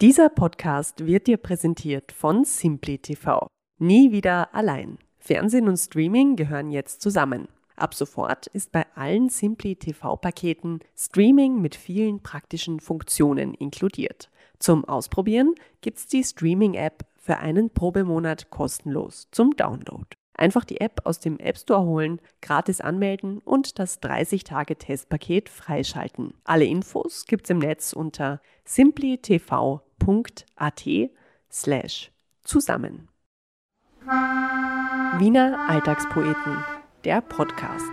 Dieser Podcast wird dir präsentiert von Simply TV. Nie wieder allein. Fernsehen und Streaming gehören jetzt zusammen. Ab sofort ist bei allen Simply TV-Paketen Streaming mit vielen praktischen Funktionen inkludiert. Zum Ausprobieren gibt's die Streaming-App für einen Probemonat kostenlos zum Download. Einfach die App aus dem App Store holen, gratis anmelden und das 30-Tage-Testpaket freischalten. Alle Infos gibt's im Netz unter simplytv.com www.at slash zusammen. Wiener Alltagspoeten, der Podcast.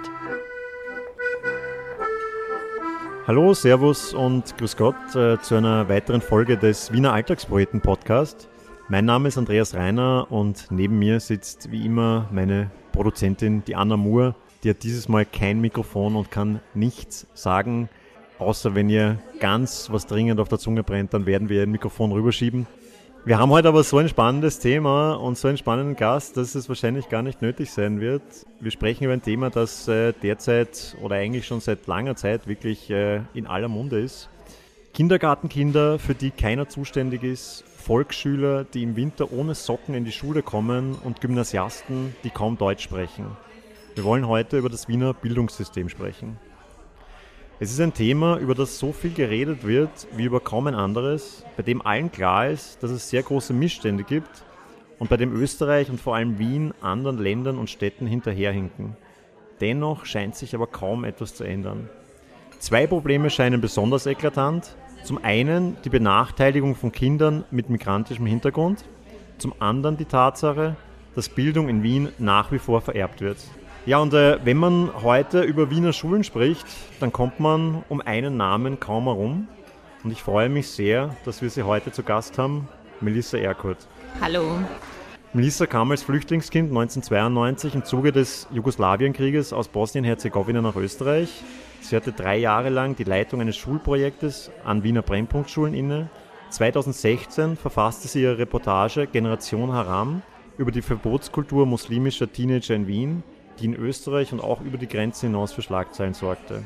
Hallo, Servus und Grüß Gott äh, zu einer weiteren Folge des Wiener Alltagspoeten Podcast. Mein Name ist Andreas Reiner und neben mir sitzt wie immer meine Produzentin, die Anna Moore. Die hat dieses Mal kein Mikrofon und kann nichts sagen. Außer wenn ihr ganz was dringend auf der Zunge brennt, dann werden wir ein Mikrofon rüberschieben. Wir haben heute aber so ein spannendes Thema und so einen spannenden Gast, dass es wahrscheinlich gar nicht nötig sein wird. Wir sprechen über ein Thema, das äh, derzeit oder eigentlich schon seit langer Zeit wirklich äh, in aller Munde ist. Kindergartenkinder, für die keiner zuständig ist, Volksschüler, die im Winter ohne Socken in die Schule kommen und Gymnasiasten, die kaum Deutsch sprechen. Wir wollen heute über das Wiener Bildungssystem sprechen. Es ist ein Thema, über das so viel geredet wird wie über kaum ein anderes, bei dem allen klar ist, dass es sehr große Missstände gibt und bei dem Österreich und vor allem Wien anderen Ländern und Städten hinterherhinken. Dennoch scheint sich aber kaum etwas zu ändern. Zwei Probleme scheinen besonders eklatant. Zum einen die Benachteiligung von Kindern mit migrantischem Hintergrund, zum anderen die Tatsache, dass Bildung in Wien nach wie vor vererbt wird. Ja, und äh, wenn man heute über Wiener Schulen spricht, dann kommt man um einen Namen kaum herum. Und ich freue mich sehr, dass wir sie heute zu Gast haben, Melissa Erkurt. Hallo. Melissa kam als Flüchtlingskind 1992 im Zuge des Jugoslawienkrieges aus Bosnien-Herzegowina nach Österreich. Sie hatte drei Jahre lang die Leitung eines Schulprojektes an Wiener Brennpunktschulen inne. 2016 verfasste sie ihre Reportage Generation Haram über die Verbotskultur muslimischer Teenager in Wien die in Österreich und auch über die Grenzen hinaus für Schlagzeilen sorgte.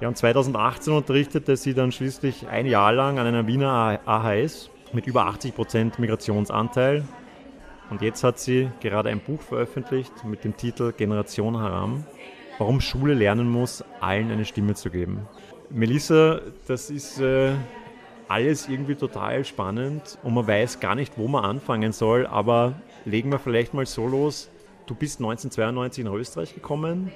Ja, und 2018 unterrichtete sie dann schließlich ein Jahr lang an einer Wiener AHS mit über 80 Prozent Migrationsanteil. Und jetzt hat sie gerade ein Buch veröffentlicht mit dem Titel Generation Haram, warum Schule lernen muss, allen eine Stimme zu geben. Melissa, das ist äh, alles irgendwie total spannend und man weiß gar nicht, wo man anfangen soll, aber legen wir vielleicht mal so los. Du bist 1992 nach Österreich gekommen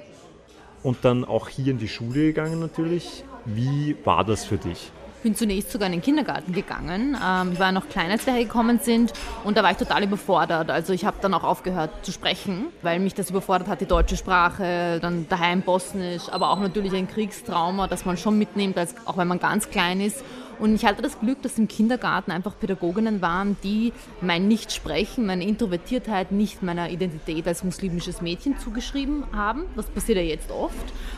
und dann auch hier in die Schule gegangen natürlich. Wie war das für dich? Ich bin zunächst sogar in den Kindergarten gegangen. Ähm, ich war noch klein, als wir hergekommen sind und da war ich total überfordert. Also ich habe dann auch aufgehört zu sprechen, weil mich das überfordert hat, die deutsche Sprache, dann daheim Bosnisch, aber auch natürlich ein Kriegstrauma, das man schon mitnimmt, auch wenn man ganz klein ist. Und ich hatte das Glück, dass im Kindergarten einfach Pädagoginnen waren, die mein Nichtsprechen, meine Introvertiertheit nicht meiner Identität als muslimisches Mädchen zugeschrieben haben, das passiert ja jetzt oft,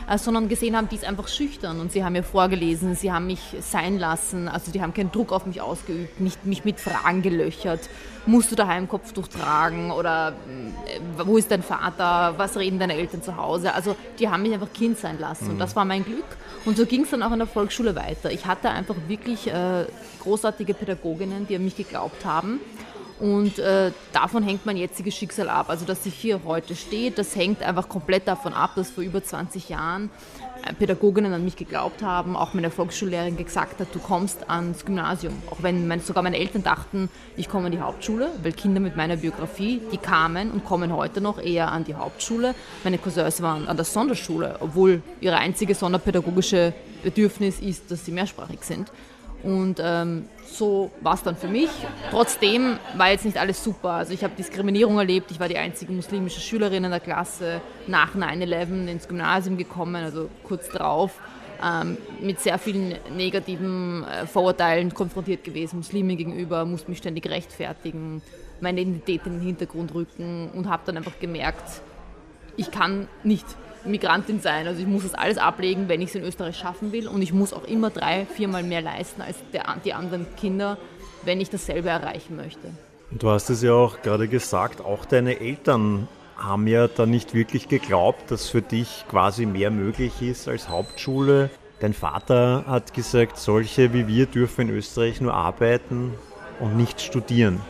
äh, sondern gesehen haben, die ist einfach schüchtern. Und sie haben mir vorgelesen, sie haben mich sein lassen, also die haben keinen Druck auf mich ausgeübt, nicht mich mit Fragen gelöchert musst du daheim Kopftuch tragen oder äh, wo ist dein Vater, was reden deine Eltern zu Hause. Also die haben mich einfach Kind sein lassen mhm. und das war mein Glück. Und so ging es dann auch in der Volksschule weiter. Ich hatte einfach wirklich äh, großartige Pädagoginnen, die an mich geglaubt haben. Und äh, davon hängt mein jetziges Schicksal ab. Also, dass ich hier heute stehe, das hängt einfach komplett davon ab, dass vor über 20 Jahren Pädagoginnen an mich geglaubt haben, auch meine Volksschullehrerin gesagt hat, du kommst ans Gymnasium. Auch wenn mein, sogar meine Eltern dachten, ich komme an die Hauptschule, weil Kinder mit meiner Biografie, die kamen und kommen heute noch eher an die Hauptschule. Meine Cousins waren an der Sonderschule, obwohl ihre einzige sonderpädagogische Bedürfnis ist, dass sie mehrsprachig sind. Und ähm, so war es dann für mich. Trotzdem war jetzt nicht alles super. Also ich habe Diskriminierung erlebt. Ich war die einzige muslimische Schülerin in der Klasse nach 9-11 ins Gymnasium gekommen, also kurz drauf. Ähm, mit sehr vielen negativen äh, Vorurteilen konfrontiert gewesen, Muslime gegenüber, musste mich ständig rechtfertigen, meine Identität in den Hintergrund rücken und habe dann einfach gemerkt, ich kann nicht Migrantin sein. Also ich muss das alles ablegen, wenn ich es in Österreich schaffen will. Und ich muss auch immer drei, viermal mehr leisten als der, die anderen Kinder, wenn ich dasselbe erreichen möchte. Du hast es ja auch gerade gesagt, auch deine Eltern haben ja da nicht wirklich geglaubt, dass für dich quasi mehr möglich ist als Hauptschule. Dein Vater hat gesagt, solche wie wir dürfen in Österreich nur arbeiten und nicht studieren.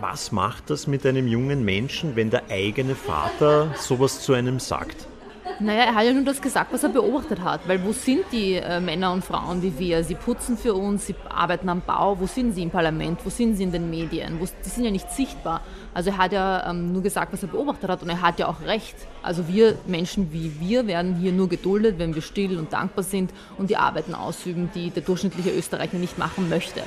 Was macht das mit einem jungen Menschen, wenn der eigene Vater sowas zu einem sagt? Naja, er hat ja nur das gesagt, was er beobachtet hat. Weil wo sind die äh, Männer und Frauen wie wir? Sie putzen für uns, sie arbeiten am Bau. Wo sind sie im Parlament? Wo sind sie in den Medien? Wo, die sind ja nicht sichtbar. Also er hat ja ähm, nur gesagt, was er beobachtet hat und er hat ja auch recht. Also wir Menschen wie wir werden hier nur geduldet, wenn wir still und dankbar sind und die Arbeiten ausüben, die der durchschnittliche Österreicher nicht machen möchte.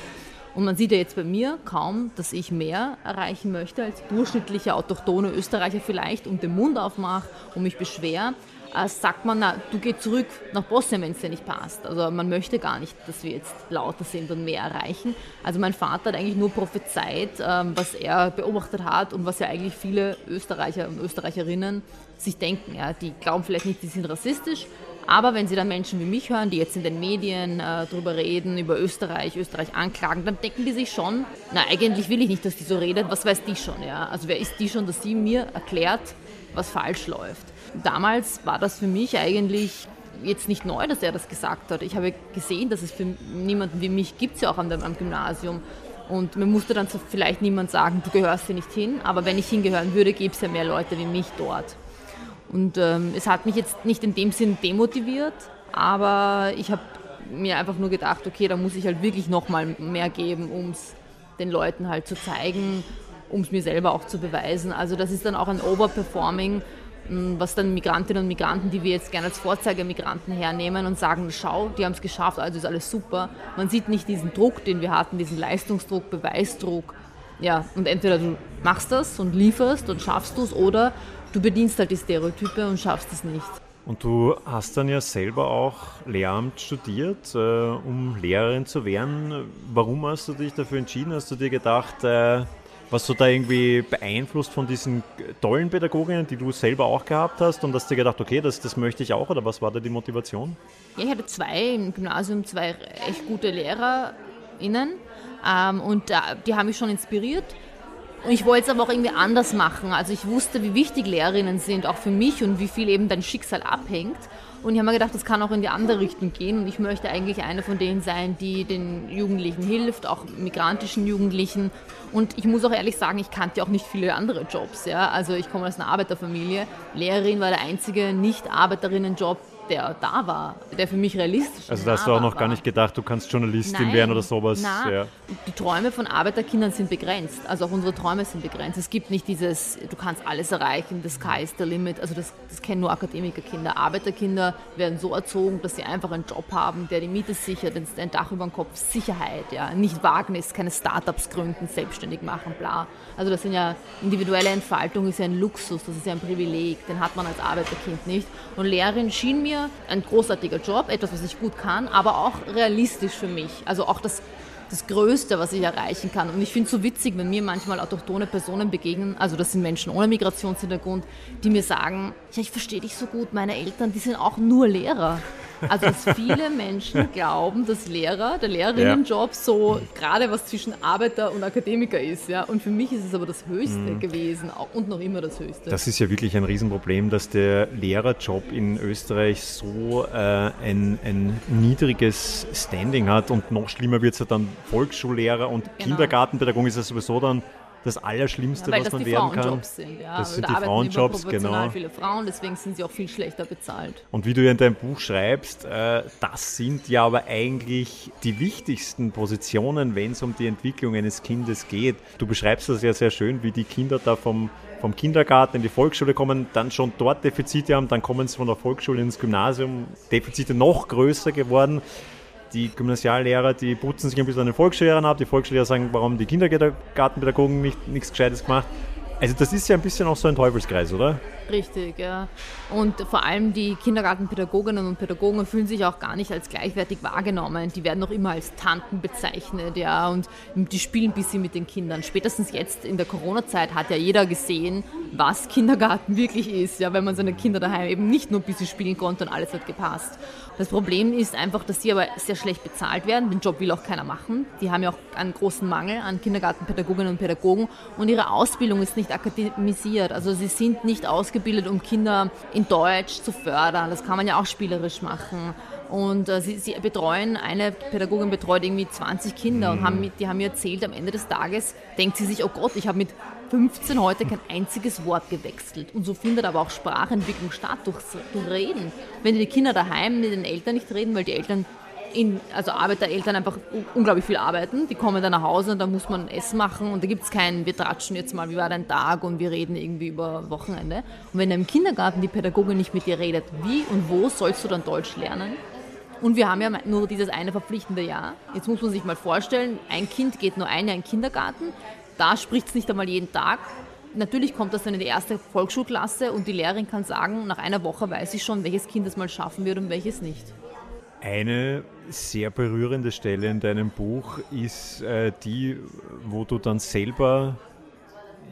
Und man sieht ja jetzt bei mir kaum, dass ich mehr erreichen möchte als durchschnittlicher autochtone Österreicher vielleicht und den Mund aufmache und mich beschwere äh, sagt man, na, du geh zurück nach Bosnien, wenn es dir nicht passt. Also man möchte gar nicht, dass wir jetzt lauter sind und mehr erreichen. Also mein Vater hat eigentlich nur prophezeit, ähm, was er beobachtet hat und was ja eigentlich viele Österreicher und Österreicherinnen sich denken. Ja. Die glauben vielleicht nicht, die sind rassistisch, aber wenn sie dann Menschen wie mich hören, die jetzt in den Medien äh, darüber reden, über Österreich, Österreich anklagen, dann denken die sich schon, na eigentlich will ich nicht, dass die so redet, was weiß die schon, ja? Also wer ist die schon, dass sie mir erklärt, was falsch läuft? Damals war das für mich eigentlich jetzt nicht neu, dass er das gesagt hat. Ich habe gesehen, dass es für niemanden wie mich gibt, ja auch am, am Gymnasium. Und mir musste dann so vielleicht niemand sagen, du gehörst hier nicht hin, aber wenn ich hingehören würde, gäbe es ja mehr Leute wie mich dort. Und ähm, es hat mich jetzt nicht in dem Sinn demotiviert, aber ich habe mir einfach nur gedacht, okay, da muss ich halt wirklich nochmal mehr geben, um es den Leuten halt zu zeigen, um es mir selber auch zu beweisen. Also das ist dann auch ein Overperforming, was dann Migrantinnen und Migranten, die wir jetzt gerne als Vorzeigemigranten hernehmen und sagen, schau, die haben es geschafft, also ist alles super. Man sieht nicht diesen Druck, den wir hatten, diesen Leistungsdruck, Beweisdruck. Ja, und entweder du machst das und lieferst und schaffst du es oder du bedienst halt die Stereotype und schaffst es nicht. Und du hast dann ja selber auch Lehramt studiert, äh, um Lehrerin zu werden. Warum hast du dich dafür entschieden? Hast du dir gedacht, äh, was du da irgendwie beeinflusst von diesen tollen Pädagoginnen, die du selber auch gehabt hast und hast dir gedacht, okay, das, das möchte ich auch oder was war da die Motivation? Ja, ich hatte zwei im Gymnasium, zwei echt gute LehrerInnen ähm, und äh, die haben mich schon inspiriert. Und ich wollte es aber auch irgendwie anders machen. Also ich wusste, wie wichtig Lehrerinnen sind, auch für mich und wie viel eben dein Schicksal abhängt. Und ich habe mir gedacht, das kann auch in die andere Richtung gehen. Und ich möchte eigentlich eine von denen sein, die den Jugendlichen hilft, auch migrantischen Jugendlichen. Und ich muss auch ehrlich sagen, ich kannte auch nicht viele andere Jobs. Ja? Also ich komme aus einer Arbeiterfamilie. Lehrerin war der einzige Nicht-Arbeiterinnen-Job, der da war, der für mich realistisch war. Also da hast du auch noch war. gar nicht gedacht, du kannst Journalistin nein, werden oder sowas. Nein, ja. Die Träume von Arbeiterkindern sind begrenzt. Also auch unsere Träume sind begrenzt. Es gibt nicht dieses, du kannst alles erreichen, the sky is the limit. Also das, das kennen nur Akademikerkinder. Arbeiterkinder werden so erzogen, dass sie einfach einen Job haben, der die Miete sichert, ein Dach über dem Kopf, Sicherheit, ja. Nicht Wagnis, keine Startups gründen, selbstständig machen, bla. Also das sind ja, individuelle Entfaltung ist ja ein Luxus, das ist ja ein Privileg, den hat man als Arbeiterkind nicht. Und Lehrerin schien mir ein großartiger Job, etwas, was ich gut kann, aber auch realistisch für mich. Also auch das, das Größte, was ich erreichen kann. Und ich finde es so witzig, wenn mir manchmal autochtone Personen begegnen, also das sind Menschen ohne Migrationshintergrund, die mir sagen, ja, ich verstehe dich so gut, meine Eltern, die sind auch nur Lehrer. Also dass viele Menschen glauben, dass Lehrer, der Lehrerinnenjob ja. so gerade was zwischen Arbeiter und Akademiker ist. Ja? Und für mich ist es aber das Höchste mhm. gewesen und noch immer das Höchste. Das ist ja wirklich ein Riesenproblem, dass der Lehrerjob in Österreich so äh, ein, ein niedriges Standing hat und noch schlimmer wird es ja dann Volksschullehrer und genau. Kindergartenpädagogen ist ja sowieso dann das Allerschlimmste, ja, was man werden kann. Sind, ja. Das sind die Frauenjobs, genau. viele Frauen, deswegen sind sie auch viel schlechter bezahlt. Und wie du ja in deinem Buch schreibst, äh, das sind ja aber eigentlich die wichtigsten Positionen, wenn es um die Entwicklung eines Kindes geht. Du beschreibst das ja sehr schön, wie die Kinder da vom vom Kindergarten in die Volksschule kommen, dann schon dort Defizite haben, dann kommen sie von der Volksschule ins Gymnasium, Defizite noch größer geworden die Gymnasiallehrer, die putzen sich ein bisschen an den Volksschullehrern ab. Die Volksschullehrer sagen, warum die Kindergartenpädagogen nicht, nichts Gescheites gemacht. Also das ist ja ein bisschen auch so ein Teufelskreis, oder? Richtig, ja. Und vor allem die Kindergartenpädagoginnen und Pädagogen fühlen sich auch gar nicht als gleichwertig wahrgenommen. Die werden noch immer als Tanten bezeichnet, ja, und die spielen ein bisschen mit den Kindern. Spätestens jetzt in der Corona-Zeit hat ja jeder gesehen, was Kindergarten wirklich ist, ja, wenn man seine Kinder daheim eben nicht nur ein bisschen spielen konnte und alles hat gepasst. Das Problem ist einfach, dass sie aber sehr schlecht bezahlt werden. Den Job will auch keiner machen. Die haben ja auch einen großen Mangel an Kindergartenpädagoginnen und Pädagogen und ihre Ausbildung ist nicht akademisiert. Also sie sind nicht ausgebildet, um Kinder in Deutsch zu fördern. Das kann man ja auch spielerisch machen. Und äh, sie, sie, betreuen, eine Pädagogin betreut irgendwie 20 Kinder mhm. und haben, die haben mir erzählt, am Ende des Tages denkt sie sich, oh Gott, ich habe mit 15 heute kein einziges Wort gewechselt. Und so findet aber auch Sprachentwicklung statt durch, durch Reden. Wenn die Kinder daheim mit den Eltern nicht reden, weil die Eltern in, also Arbeitereltern einfach unglaublich viel arbeiten. Die kommen dann nach Hause und da muss man Essen machen und da gibt es keinen, wir tratschen jetzt mal, wie war dein Tag und wir reden irgendwie über Wochenende. Und wenn im Kindergarten die Pädagogin nicht mit dir redet, wie und wo sollst du dann Deutsch lernen? Und wir haben ja nur dieses eine verpflichtende Jahr. Jetzt muss man sich mal vorstellen, ein Kind geht nur ein Jahr in den Kindergarten, da spricht es nicht einmal jeden Tag. Natürlich kommt das dann in die erste Volksschulklasse und die Lehrerin kann sagen, nach einer Woche weiß ich schon, welches Kind es mal schaffen wird und welches nicht. Eine sehr berührende Stelle in deinem Buch ist äh, die, wo du dann selber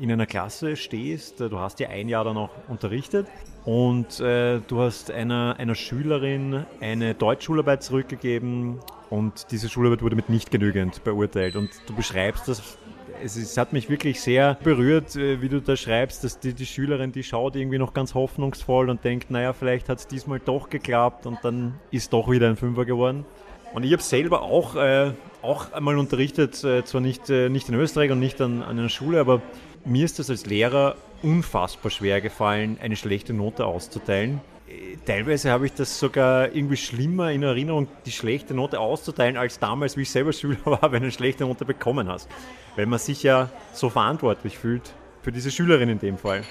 in einer Klasse stehst. Du hast ja ein Jahr dann auch unterrichtet und äh, du hast einer, einer Schülerin eine Deutschschularbeit zurückgegeben und diese Schularbeit wurde mit nicht genügend beurteilt. Und du beschreibst das es, es, hat mich wirklich sehr berührt, äh, wie du da schreibst, dass die, die Schülerin, die schaut irgendwie noch ganz hoffnungsvoll und denkt, naja, vielleicht hat es diesmal doch geklappt und dann ist doch wieder ein Fünfer geworden. Und ich habe selber auch, äh, auch einmal unterrichtet, äh, zwar nicht, äh, nicht in Österreich und nicht an, an einer Schule, aber mir ist das als Lehrer unfassbar schwer gefallen, eine schlechte Note auszuteilen teilweise habe ich das sogar irgendwie schlimmer in Erinnerung, die schlechte Note auszuteilen, als damals, wie ich selber Schüler war, wenn du eine schlechte Note bekommen hast. Weil man sich ja so verantwortlich fühlt für diese Schülerin in dem Fall.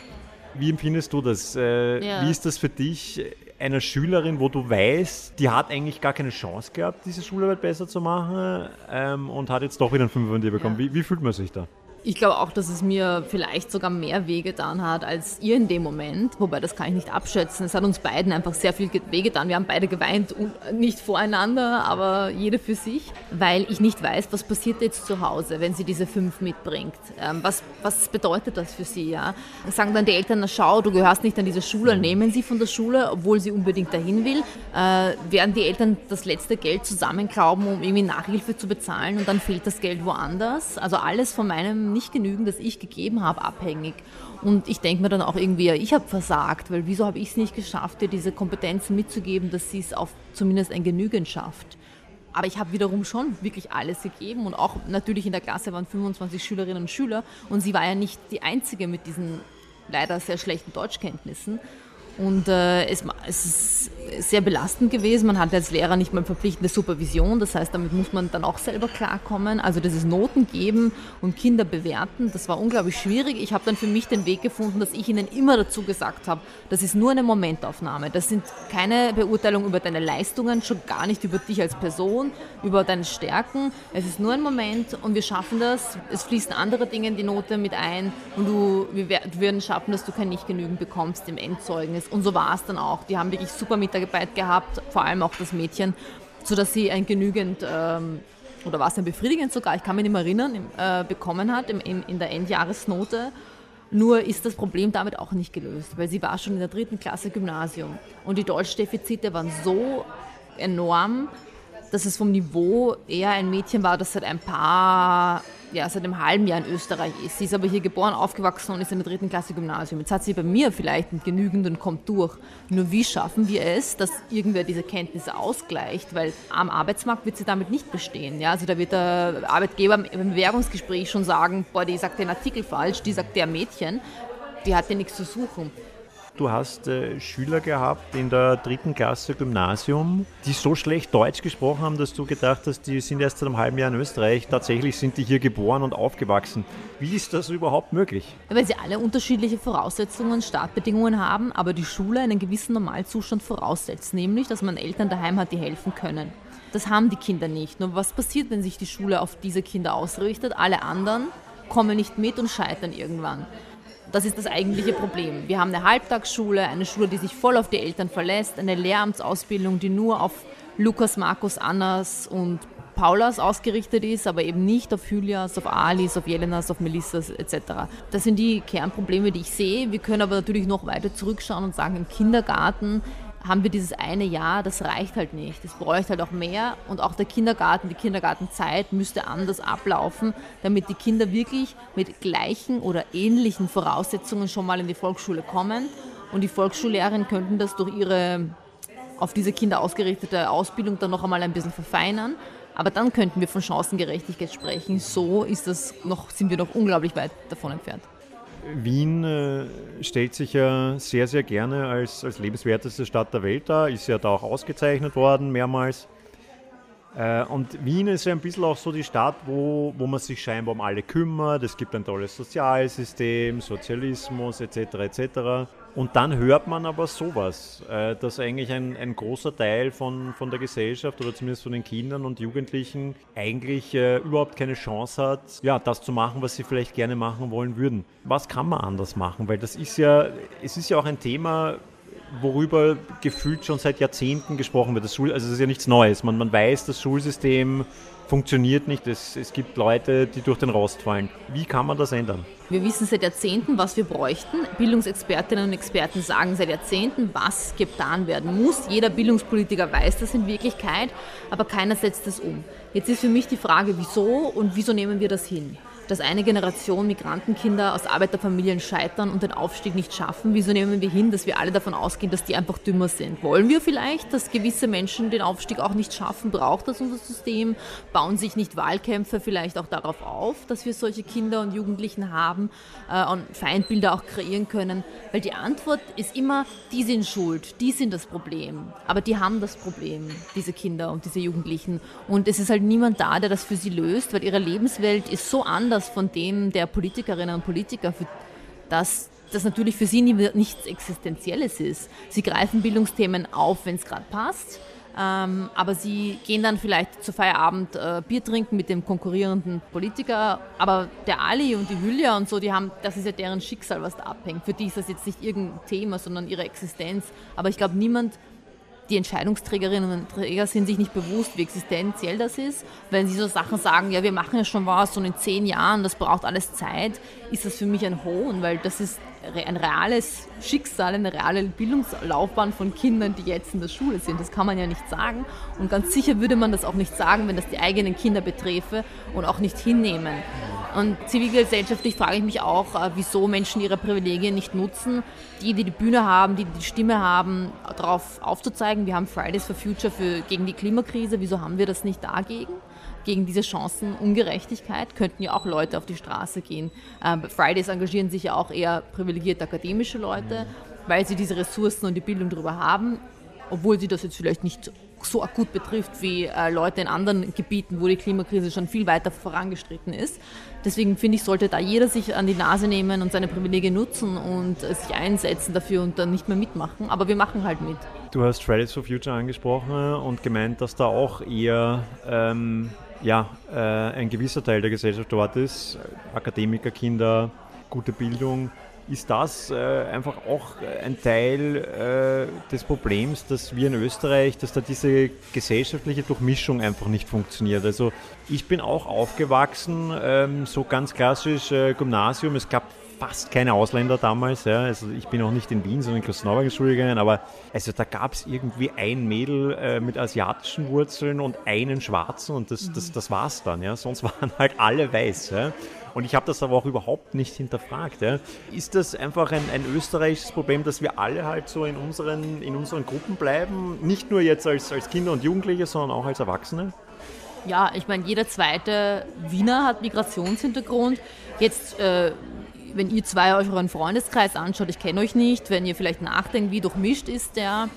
Wie empfindest du das? Äh, ja. Wie ist das für dich, einer Schülerin, wo du weißt, die hat eigentlich gar keine Chance gehabt, diese Schularbeit besser zu machen ähm, und hat jetzt doch wieder einen Fünfer von dir bekommen? Ja. Wie, wie fühlt man sich da? Ich glaube auch, dass es mir vielleicht sogar mehr wehgetan hat als ihr in dem Moment. Wobei, das kann ich nicht abschätzen. Es hat uns beiden einfach sehr viel wehgetan. Wir haben beide geweint, nicht voreinander, aber jede für sich, weil ich nicht weiß, was passiert jetzt zu Hause, wenn sie diese fünf mitbringt. Ähm, was, was bedeutet das für sie? Ja? Sagen dann die Eltern, na schau, du gehörst nicht an diese Schule, nehmen sie von der Schule, obwohl sie unbedingt dahin will. Äh, werden die Eltern das letzte Geld zusammenklauben, um irgendwie Nachhilfe zu bezahlen und dann fehlt das Geld woanders? Also alles von meinem nicht genügen, das ich gegeben habe, abhängig. Und ich denke mir dann auch irgendwie, ja, ich habe versagt, weil wieso habe ich es nicht geschafft, dir diese Kompetenzen mitzugeben, dass sie es auf zumindest ein Genügend schafft. Aber ich habe wiederum schon wirklich alles gegeben und auch natürlich in der Klasse waren 25 Schülerinnen und Schüler und sie war ja nicht die einzige mit diesen leider sehr schlechten Deutschkenntnissen. Und äh, es, es, ist sehr belastend gewesen. Man hat als Lehrer nicht mal verpflichtende Supervision. Das heißt, damit muss man dann auch selber klarkommen. Also ist Noten geben und Kinder bewerten. Das war unglaublich schwierig. Ich habe dann für mich den Weg gefunden, dass ich ihnen immer dazu gesagt habe, das ist nur eine Momentaufnahme. Das sind keine Beurteilungen über deine Leistungen, schon gar nicht über dich als Person, über deine Stärken. Es ist nur ein Moment und wir schaffen das. Es fließen andere Dinge in die Note mit ein und du, wir werden schaffen, dass du kein nicht genügend bekommst im Endzeugnis. Und so war es dann auch. Die haben wirklich super Mitarbeit gehabt, vor allem auch das Mädchen, sodass sie ein genügend, ähm, oder war es ein befriedigend sogar, ich kann mich nicht mehr erinnern, äh, bekommen hat im, in, in der Endjahresnote. Nur ist das Problem damit auch nicht gelöst, weil sie war schon in der dritten Klasse Gymnasium. Und die Deutschdefizite waren so enorm, dass es vom Niveau eher ein Mädchen war, das seit ein paar, ja, seit einem halben Jahr in Österreich ist. Sie ist aber hier geboren, aufgewachsen und ist in der dritten Klasse Gymnasium. Jetzt hat sie bei mir vielleicht nicht genügend und kommt durch. Nur wie schaffen wir es, dass irgendwer diese Kenntnisse ausgleicht? Weil am Arbeitsmarkt wird sie damit nicht bestehen. Ja? Also da wird der Arbeitgeber im Bewerbungsgespräch schon sagen, boah, die sagt den Artikel falsch, die sagt der Mädchen, die hat ja nichts zu suchen. Du hast äh, Schüler gehabt in der dritten Klasse Gymnasium, die so schlecht Deutsch gesprochen haben, dass du gedacht hast, die sind erst seit einem halben Jahr in Österreich. Tatsächlich sind die hier geboren und aufgewachsen. Wie ist das überhaupt möglich? Weil sie alle unterschiedliche Voraussetzungen, Startbedingungen haben, aber die Schule einen gewissen Normalzustand voraussetzt, nämlich, dass man Eltern daheim hat, die helfen können. Das haben die Kinder nicht. Nur was passiert, wenn sich die Schule auf diese Kinder ausrichtet? Alle anderen kommen nicht mit und scheitern irgendwann. Das ist das eigentliche Problem. Wir haben eine Halbtagsschule, eine Schule, die sich voll auf die Eltern verlässt, eine Lehramtsausbildung, die nur auf Lukas, Markus, Annas und Paulas ausgerichtet ist, aber eben nicht auf Julias, auf Alis, auf Jelenas, auf Melissas etc. Das sind die Kernprobleme, die ich sehe. Wir können aber natürlich noch weiter zurückschauen und sagen, im Kindergarten haben wir dieses eine Jahr, das reicht halt nicht. Es bräuchte halt auch mehr und auch der Kindergarten, die Kindergartenzeit müsste anders ablaufen, damit die Kinder wirklich mit gleichen oder ähnlichen Voraussetzungen schon mal in die Volksschule kommen und die Volksschullehrerinnen könnten das durch ihre auf diese Kinder ausgerichtete Ausbildung dann noch einmal ein bisschen verfeinern. Aber dann könnten wir von Chancengerechtigkeit sprechen. So ist das noch, sind wir noch unglaublich weit davon entfernt. Wien äh, stellt sich ja sehr, sehr gerne als, als lebenswerteste Stadt der Welt dar, ist ja da auch ausgezeichnet worden mehrmals. Äh, und Wien ist ja ein bisschen auch so die Stadt, wo, wo man sich scheinbar um alle kümmert. Es gibt ein tolles Sozialsystem, Sozialismus etc. etc. Und dann hört man aber sowas, äh, dass eigentlich ein, ein großer Teil von, von der Gesellschaft oder zumindest von den Kindern und Jugendlichen eigentlich äh, überhaupt keine Chance hat, ja, das zu machen, was sie vielleicht gerne machen wollen würden. Was kann man anders machen? Weil das ist ja, es ist ja auch ein Thema, worüber gefühlt schon seit Jahrzehnten gesprochen wird. Das Schul also es ist ja nichts Neues. Man, man weiß, das Schulsystem funktioniert nicht. Es, es gibt Leute, die durch den Rost fallen. Wie kann man das ändern? Wir wissen seit Jahrzehnten, was wir bräuchten. Bildungsexpertinnen und Experten sagen seit Jahrzehnten, was getan werden muss. Jeder Bildungspolitiker weiß das in Wirklichkeit, aber keiner setzt es um. Jetzt ist für mich die Frage, wieso und wieso nehmen wir das hin? Dass eine Generation Migrantenkinder aus Arbeiterfamilien scheitern und den Aufstieg nicht schaffen? Wieso nehmen wir hin, dass wir alle davon ausgehen, dass die einfach dümmer sind? Wollen wir vielleicht, dass gewisse Menschen den Aufstieg auch nicht schaffen? Braucht das unser System? Bauen sich nicht Wahlkämpfe vielleicht auch darauf auf, dass wir solche Kinder und Jugendlichen haben äh, und Feindbilder auch kreieren können? Weil die Antwort ist immer, die sind schuld, die sind das Problem. Aber die haben das Problem, diese Kinder und diese Jugendlichen. Und es ist halt niemand da, der das für sie löst, weil ihre Lebenswelt ist so anders anders von dem der Politikerinnen und Politiker, für das das natürlich für sie nichts Existenzielles ist. Sie greifen Bildungsthemen auf, wenn es gerade passt, ähm, aber sie gehen dann vielleicht zu Feierabend äh, Bier trinken mit dem konkurrierenden Politiker. Aber der Ali und die Hülya und so, die haben, das ist ja deren Schicksal, was da abhängt. Für die ist das jetzt nicht irgendein Thema, sondern ihre Existenz. Aber ich glaube, niemand die Entscheidungsträgerinnen und Träger sind sich nicht bewusst, wie existenziell das ist. Wenn sie so Sachen sagen, ja, wir machen ja schon was und in zehn Jahren, das braucht alles Zeit, ist das für mich ein Hohn, weil das ist ein reales Schicksal, eine reale Bildungslaufbahn von Kindern, die jetzt in der Schule sind. Das kann man ja nicht sagen. Und ganz sicher würde man das auch nicht sagen, wenn das die eigenen Kinder beträfe und auch nicht hinnehmen. Und zivilgesellschaftlich frage ich mich auch, äh, wieso Menschen ihre Privilegien nicht nutzen, die, die die Bühne haben, die die Stimme haben, darauf aufzuzeigen. Wir haben Fridays for Future für, gegen die Klimakrise, wieso haben wir das nicht dagegen? Gegen diese Chancenungerechtigkeit könnten ja auch Leute auf die Straße gehen. Ähm, Fridays engagieren sich ja auch eher privilegierte akademische Leute, weil sie diese Ressourcen und die Bildung darüber haben, obwohl sie das jetzt vielleicht nicht so akut betrifft wie äh, Leute in anderen Gebieten, wo die Klimakrise schon viel weiter vorangestritten ist. Deswegen finde ich, sollte da jeder sich an die Nase nehmen und seine Privilegien nutzen und äh, sich einsetzen dafür und dann nicht mehr mitmachen. Aber wir machen halt mit. Du hast Fridays for Future angesprochen und gemeint, dass da auch eher ähm, ja, äh, ein gewisser Teil der Gesellschaft dort ist. Akademikerkinder, gute Bildung. Ist das äh, einfach auch ein Teil äh, des Problems, dass wir in Österreich, dass da diese gesellschaftliche Durchmischung einfach nicht funktioniert? Also ich bin auch aufgewachsen, ähm, so ganz klassisch äh, Gymnasium. Es gab fast keine Ausländer damals. Ja. Also ich bin auch nicht in Wien, sondern in Klosterneuburg Schule gegangen, aber also da gab es irgendwie ein Mädel äh, mit asiatischen Wurzeln und einen schwarzen und das, das, das war's dann. Ja. Sonst waren halt alle weiß. Ja. Und ich habe das aber auch überhaupt nicht hinterfragt. Ja. Ist das einfach ein, ein österreichisches Problem, dass wir alle halt so in unseren, in unseren Gruppen bleiben? Nicht nur jetzt als, als Kinder und Jugendliche, sondern auch als Erwachsene? Ja, ich meine, jeder zweite Wiener hat Migrationshintergrund. Jetzt, äh, wenn ihr zwei euch euren Freundeskreis anschaut, ich kenne euch nicht, wenn ihr vielleicht nachdenkt, wie durchmischt ist der,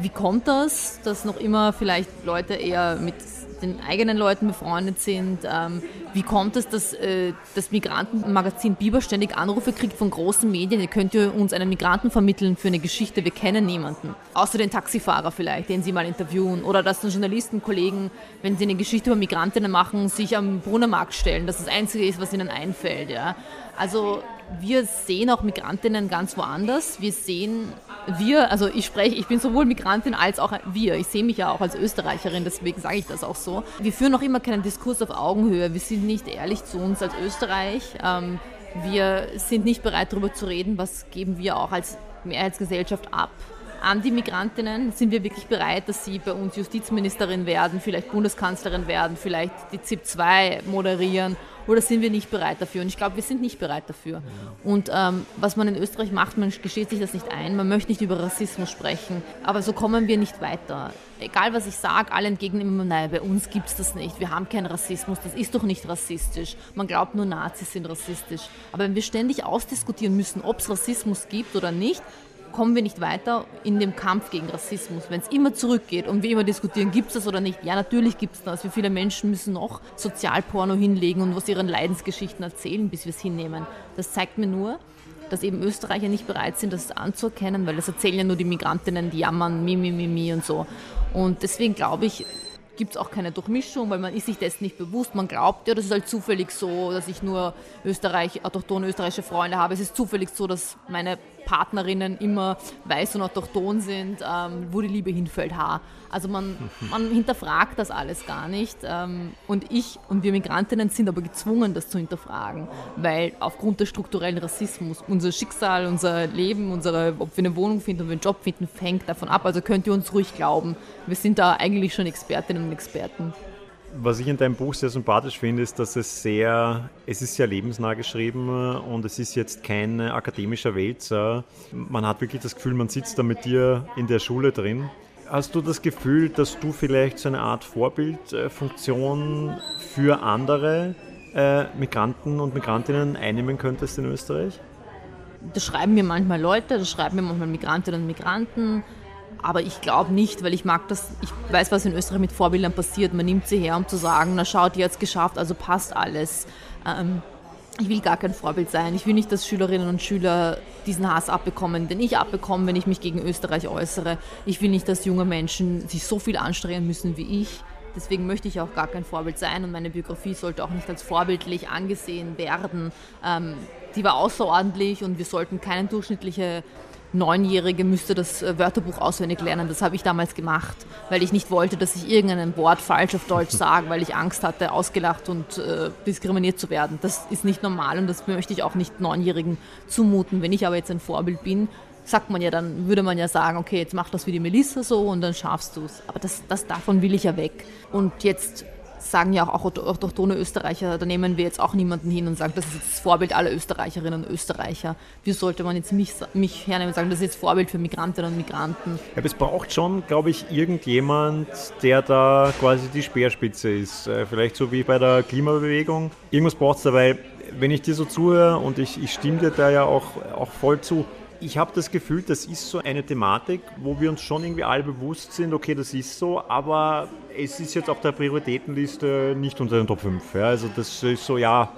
wie kommt das, dass noch immer vielleicht Leute eher mit den eigenen Leuten befreundet sind. Ähm, wie kommt es, dass äh, das Migrantenmagazin Biber ständig Anrufe kriegt von großen Medien? Ihr könnt ihr uns einen Migranten vermitteln für eine Geschichte, wir kennen niemanden. Außer den Taxifahrer vielleicht, den sie mal interviewen. Oder dass dann Journalistenkollegen, wenn sie eine Geschichte über Migrantinnen machen, sich am Brunnenmarkt stellen. Das ist das Einzige ist, was ihnen einfällt. Ja? Also wir sehen auch Migrantinnen ganz woanders. Wir sehen, wir, also ich spreche, ich bin sowohl Migrantin als auch wir. Ich sehe mich ja auch als Österreicherin, deswegen sage ich das auch so. Wir führen noch immer keinen Diskurs auf Augenhöhe. Wir sind nicht ehrlich zu uns als Österreich. Ähm, wir sind nicht bereit, darüber zu reden, was geben wir auch als Mehrheitsgesellschaft ab an die Migrantinnen? Sind wir wirklich bereit, dass sie bei uns Justizministerin werden, vielleicht Bundeskanzlerin werden, vielleicht die ZIP 2 moderieren? Oder sind wir nicht bereit dafür? Und ich glaube, wir sind nicht bereit dafür. Und ähm, was man in Österreich macht, man gesteht sich das nicht ein, man möchte nicht über Rassismus sprechen. Aber so kommen wir nicht weiter. Egal, was ich sage, alle entgegnen immer, nein, bei uns gibt es das nicht. Wir haben keinen Rassismus, das ist doch nicht rassistisch. Man glaubt nur, Nazis sind rassistisch. Aber wenn wir ständig ausdiskutieren müssen, ob es Rassismus gibt oder nicht, kommen wir nicht weiter in dem Kampf gegen Rassismus. Wenn es immer zurückgeht und wir immer diskutieren, gibt es das oder nicht? Ja, natürlich gibt es das. Wie viele Menschen müssen noch Sozialporno hinlegen und aus ihren Leidensgeschichten erzählen, bis wir es hinnehmen? Das zeigt mir nur, dass eben Österreicher nicht bereit sind, das anzuerkennen, weil das erzählen ja nur die Migrantinnen, die jammern, mi, mi, mi, mi und so. Und deswegen glaube ich, gibt es auch keine Durchmischung, weil man ist sich dessen nicht bewusst. Man glaubt ja, das ist halt zufällig so, dass ich nur Österreich, autochtone österreichische Freunde habe. Es ist zufällig so, dass meine Partnerinnen immer weiß und autochton sind, ähm, wo die Liebe hinfällt, ha. Also man, man hinterfragt das alles gar nicht. Ähm, und ich und wir Migrantinnen sind aber gezwungen, das zu hinterfragen, weil aufgrund des strukturellen Rassismus unser Schicksal, unser Leben, unsere, ob wir eine Wohnung finden, ob wir einen Job finden, fängt davon ab. Also könnt ihr uns ruhig glauben. Wir sind da eigentlich schon Expertinnen und Experten. Was ich in deinem Buch sehr sympathisch finde, ist, dass es sehr, es ist sehr lebensnah geschrieben und es ist jetzt kein akademischer Wälzer. Man hat wirklich das Gefühl, man sitzt da mit dir in der Schule drin. Hast du das Gefühl, dass du vielleicht so eine Art Vorbildfunktion für andere äh, Migranten und Migrantinnen einnehmen könntest in Österreich? Das schreiben mir manchmal Leute, das schreiben mir manchmal Migrantinnen und Migranten. Aber ich glaube nicht, weil ich mag das, ich weiß, was in Österreich mit Vorbildern passiert. Man nimmt sie her, um zu sagen, na schaut, die hat es geschafft, also passt alles. Ähm, ich will gar kein Vorbild sein. Ich will nicht, dass Schülerinnen und Schüler diesen Hass abbekommen, den ich abbekomme, wenn ich mich gegen Österreich äußere. Ich will nicht, dass junge Menschen sich so viel anstrengen müssen wie ich. Deswegen möchte ich auch gar kein Vorbild sein und meine Biografie sollte auch nicht als vorbildlich angesehen werden. Ähm, die war außerordentlich und wir sollten keine durchschnittliche Neunjährige müsste das äh, Wörterbuch auswendig lernen. Das habe ich damals gemacht, weil ich nicht wollte, dass ich irgendein Wort falsch auf Deutsch sage, weil ich Angst hatte, ausgelacht und äh, diskriminiert zu werden. Das ist nicht normal und das möchte ich auch nicht Neunjährigen zumuten. Wenn ich aber jetzt ein Vorbild bin, sagt man ja dann, würde man ja sagen, okay, jetzt mach das wie die Melissa so und dann schaffst du es. Aber das, das davon will ich ja weg. Und jetzt sagen ja auch autochtone Österreicher, da nehmen wir jetzt auch niemanden hin und sagen, das ist jetzt das Vorbild aller Österreicherinnen und Österreicher. Wie sollte man jetzt mich, mich hernehmen und sagen, das ist jetzt Vorbild für Migrantinnen und Migranten? Ja, es braucht schon, glaube ich, irgendjemand, der da quasi die Speerspitze ist. Äh, vielleicht so wie bei der Klimabewegung. Irgendwas braucht es dabei. Wenn ich dir so zuhöre und ich, ich stimme dir da ja auch, auch voll zu, ich habe das Gefühl, das ist so eine Thematik, wo wir uns schon irgendwie alle bewusst sind, okay, das ist so, aber es ist jetzt auf der Prioritätenliste nicht unter den Top 5. Ja? Also das ist so, ja,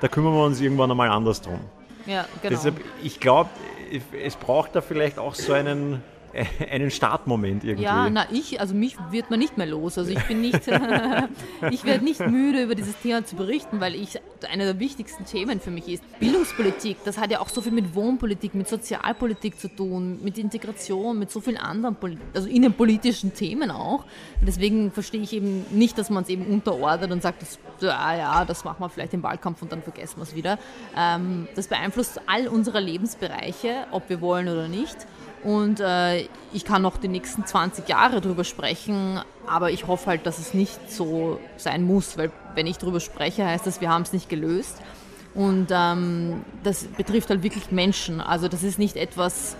da kümmern wir uns irgendwann einmal anders drum. Ja, genau. Deshalb, ich glaube, es braucht da vielleicht auch so einen einen Startmoment irgendwie. Ja, na ich, also mich wird man nicht mehr los. Also ich bin nicht, ich werde nicht müde über dieses Thema zu berichten, weil ich einer der wichtigsten Themen für mich ist. Bildungspolitik, das hat ja auch so viel mit Wohnpolitik, mit Sozialpolitik zu tun, mit Integration, mit so vielen anderen, also innenpolitischen Themen auch. Deswegen verstehe ich eben nicht, dass man es eben unterordnet und sagt, das, ja, ja, das machen wir vielleicht im Wahlkampf und dann vergessen wir es wieder. Ähm, das beeinflusst all unsere Lebensbereiche, ob wir wollen oder nicht. Und äh, ich kann noch die nächsten 20 Jahre drüber sprechen, aber ich hoffe halt, dass es nicht so sein muss, weil wenn ich drüber spreche, heißt das, wir haben es nicht gelöst. Und ähm, das betrifft halt wirklich Menschen. Also das ist nicht etwas,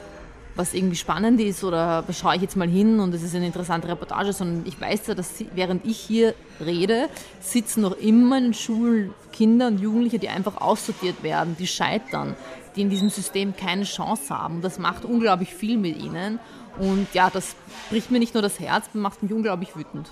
was irgendwie spannend ist oder schaue ich jetzt mal hin und es ist eine interessante Reportage, sondern ich weiß ja, dass während ich hier rede, sitzen noch immer in Schulen Kinder und Jugendliche, die einfach aussortiert werden, die scheitern, die in diesem System keine Chance haben. Das macht unglaublich viel mit ihnen. Und ja, das bricht mir nicht nur das Herz, macht mich unglaublich wütend.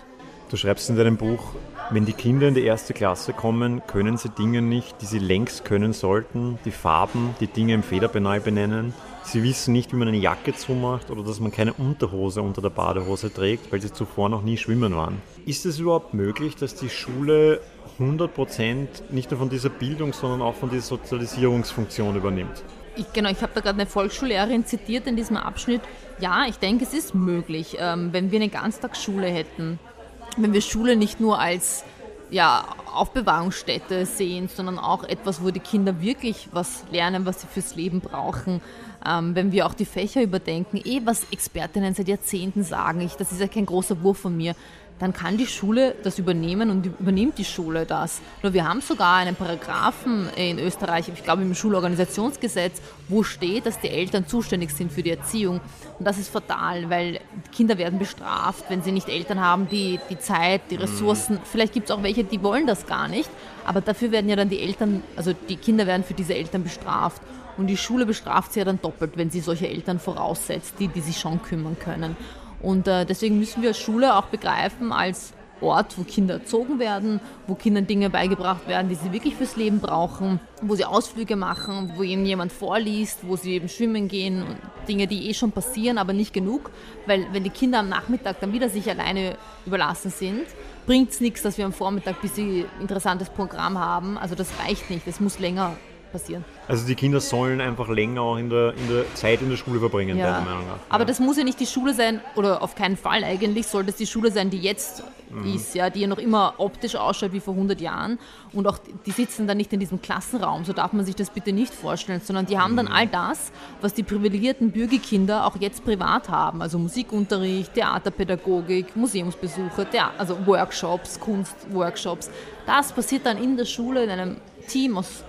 Du schreibst in deinem Buch, wenn die Kinder in die erste Klasse kommen, können sie Dinge nicht, die sie längst können sollten, die Farben, die Dinge im Federbenei benennen. Sie wissen nicht, wie man eine Jacke zumacht oder dass man keine Unterhose unter der Badehose trägt, weil sie zuvor noch nie schwimmen waren. Ist es überhaupt möglich, dass die Schule 100% nicht nur von dieser Bildung, sondern auch von dieser Sozialisierungsfunktion übernimmt. Ich, genau, ich habe da gerade eine Volksschullehrerin zitiert in diesem Abschnitt. Ja, ich denke, es ist möglich, ähm, wenn wir eine Ganztagsschule hätten, wenn wir Schule nicht nur als ja, Aufbewahrungsstätte sehen, sondern auch etwas, wo die Kinder wirklich was lernen, was sie fürs Leben brauchen. Ähm, wenn wir auch die Fächer überdenken, eh was Expertinnen seit Jahrzehnten sagen, ich, das ist ja kein großer Wurf von mir, dann kann die Schule das übernehmen und übernimmt die Schule das. Nur wir haben sogar einen Paragraphen in Österreich, ich glaube im Schulorganisationsgesetz, wo steht, dass die Eltern zuständig sind für die Erziehung. Und das ist fatal, weil Kinder werden bestraft, wenn sie nicht Eltern haben, die die Zeit, die Ressourcen, vielleicht gibt es auch welche, die wollen das gar nicht, aber dafür werden ja dann die Eltern, also die Kinder werden für diese Eltern bestraft. Und die Schule bestraft sie ja dann doppelt, wenn sie solche Eltern voraussetzt, die, die sich schon kümmern können. Und äh, deswegen müssen wir Schule auch begreifen, als Ort, wo Kinder erzogen werden, wo Kindern Dinge beigebracht werden, die sie wirklich fürs Leben brauchen, wo sie Ausflüge machen, wo ihnen jemand vorliest, wo sie eben schwimmen gehen und Dinge, die eh schon passieren, aber nicht genug, weil wenn die Kinder am Nachmittag dann wieder sich alleine überlassen sind, bringt es nichts, dass wir am Vormittag bis sie ein interessantes Programm haben. Also das reicht nicht, es muss länger passieren. Also die Kinder sollen einfach länger auch in der, in der Zeit in der Schule verbringen, ja. deiner Meinung nach. Aber das muss ja nicht die Schule sein, oder auf keinen Fall eigentlich, sollte es die Schule sein, die jetzt mhm. ist, ja, die ja noch immer optisch ausschaut wie vor 100 Jahren. Und auch die sitzen dann nicht in diesem Klassenraum, so darf man sich das bitte nicht vorstellen, sondern die haben mhm. dann all das, was die privilegierten Bürgerkinder auch jetzt privat haben. Also Musikunterricht, Theaterpädagogik, Museumsbesuche, Thea also Workshops, Kunstworkshops. Das passiert dann in der Schule in einem Team aus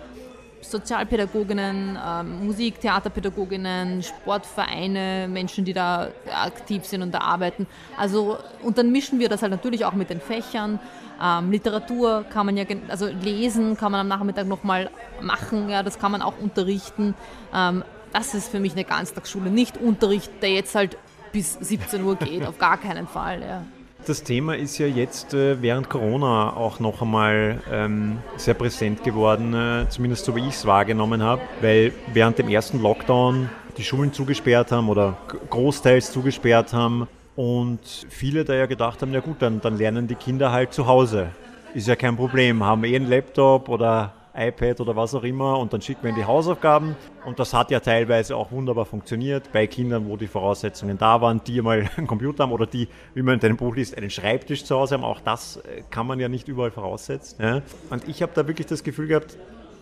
Sozialpädagoginnen, ähm, Musik, Theaterpädagoginnen, Sportvereine, Menschen, die da aktiv sind und da arbeiten. Also, und dann mischen wir das halt natürlich auch mit den Fächern. Ähm, Literatur kann man ja, also lesen kann man am Nachmittag nochmal machen, ja, das kann man auch unterrichten. Ähm, das ist für mich eine Ganztagsschule, nicht Unterricht, der jetzt halt bis 17 Uhr geht, auf gar keinen Fall. Ja. Das Thema ist ja jetzt äh, während Corona auch noch einmal ähm, sehr präsent geworden, äh, zumindest so wie ich es wahrgenommen habe, weil während dem ersten Lockdown die Schulen zugesperrt haben oder großteils zugesperrt haben und viele da ja gedacht haben, ja gut, dann, dann lernen die Kinder halt zu Hause. Ist ja kein Problem, haben eh einen Laptop oder iPad oder was auch immer und dann schicken wir in die Hausaufgaben. Und das hat ja teilweise auch wunderbar funktioniert bei Kindern, wo die Voraussetzungen da waren, die mal einen Computer haben oder die, wie man in deinem Buch liest, einen Schreibtisch zu Hause haben. Auch das äh, kann man ja nicht überall voraussetzen. Ja. Und ich habe da wirklich das Gefühl gehabt,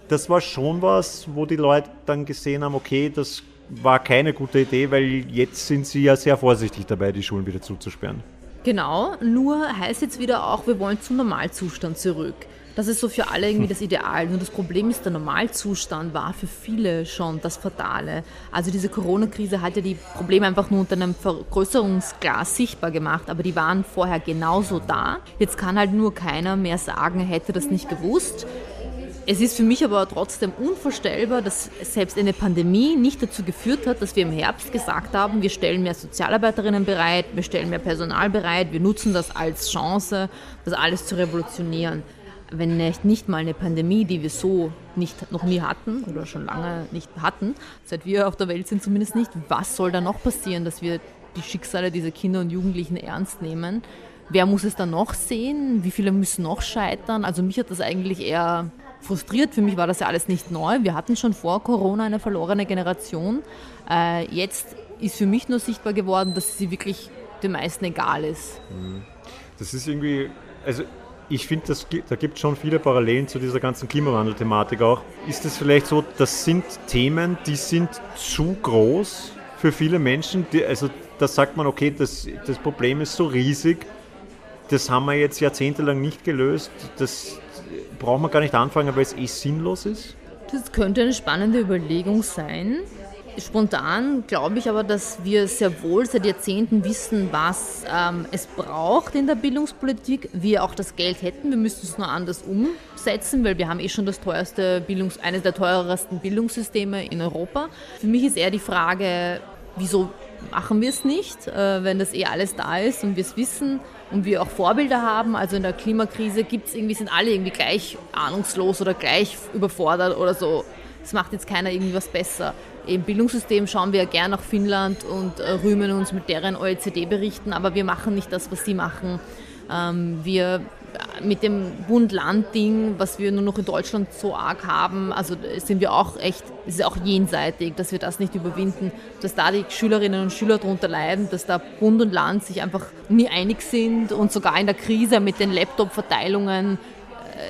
das war schon was, wo die Leute dann gesehen haben, okay, das war keine gute Idee, weil jetzt sind sie ja sehr vorsichtig dabei, die Schulen wieder zuzusperren. Genau, nur heißt jetzt wieder auch, wir wollen zum Normalzustand zurück. Das ist so für alle irgendwie das Ideal. Nur das Problem ist, der Normalzustand war für viele schon das Fatale. Also diese Corona-Krise hat ja die Probleme einfach nur unter einem Vergrößerungsglas sichtbar gemacht, aber die waren vorher genauso da. Jetzt kann halt nur keiner mehr sagen, hätte das nicht gewusst. Es ist für mich aber trotzdem unvorstellbar, dass selbst eine Pandemie nicht dazu geführt hat, dass wir im Herbst gesagt haben, wir stellen mehr Sozialarbeiterinnen bereit, wir stellen mehr Personal bereit, wir nutzen das als Chance, das alles zu revolutionieren wenn nicht, nicht mal eine Pandemie, die wir so nicht, noch nie hatten oder schon lange nicht hatten, seit wir auf der Welt sind zumindest nicht, was soll da noch passieren, dass wir die Schicksale dieser Kinder und Jugendlichen ernst nehmen? Wer muss es dann noch sehen? Wie viele müssen noch scheitern? Also mich hat das eigentlich eher frustriert. Für mich war das ja alles nicht neu. Wir hatten schon vor Corona eine verlorene Generation. Äh, jetzt ist für mich nur sichtbar geworden, dass sie wirklich den meisten egal ist. Mhm. Das ist irgendwie, also ich finde, da gibt es schon viele Parallelen zu dieser ganzen Klimawandel-Thematik auch. Ist es vielleicht so, das sind Themen, die sind zu groß für viele Menschen. Die, also da sagt man, okay, das, das Problem ist so riesig, das haben wir jetzt jahrzehntelang nicht gelöst, das braucht man gar nicht anfangen, weil es eh sinnlos ist. Das könnte eine spannende Überlegung sein. Spontan glaube ich aber, dass wir sehr wohl seit Jahrzehnten wissen, was ähm, es braucht in der Bildungspolitik, wir auch das Geld hätten. Wir müssten es nur anders umsetzen, weil wir haben eh schon das teuerste Bildungs-, eines der teuersten Bildungssysteme in Europa. Für mich ist eher die Frage, wieso machen wir es nicht, äh, wenn das eh alles da ist und wir es wissen und wir auch Vorbilder haben. Also in der Klimakrise gibt's irgendwie, sind alle irgendwie gleich ahnungslos oder gleich überfordert oder so. Es macht jetzt keiner irgendwie was besser. Im Bildungssystem schauen wir gern nach Finnland und äh, rühmen uns mit deren OECD-Berichten, aber wir machen nicht das, was sie machen. Ähm, wir äh, mit dem Bund-Land-Ding, was wir nur noch in Deutschland so arg haben, also sind wir auch echt, es ist auch jenseitig, dass wir das nicht überwinden, dass da die Schülerinnen und Schüler darunter leiden, dass da Bund und Land sich einfach nie einig sind und sogar in der Krise mit den Laptop-Verteilungen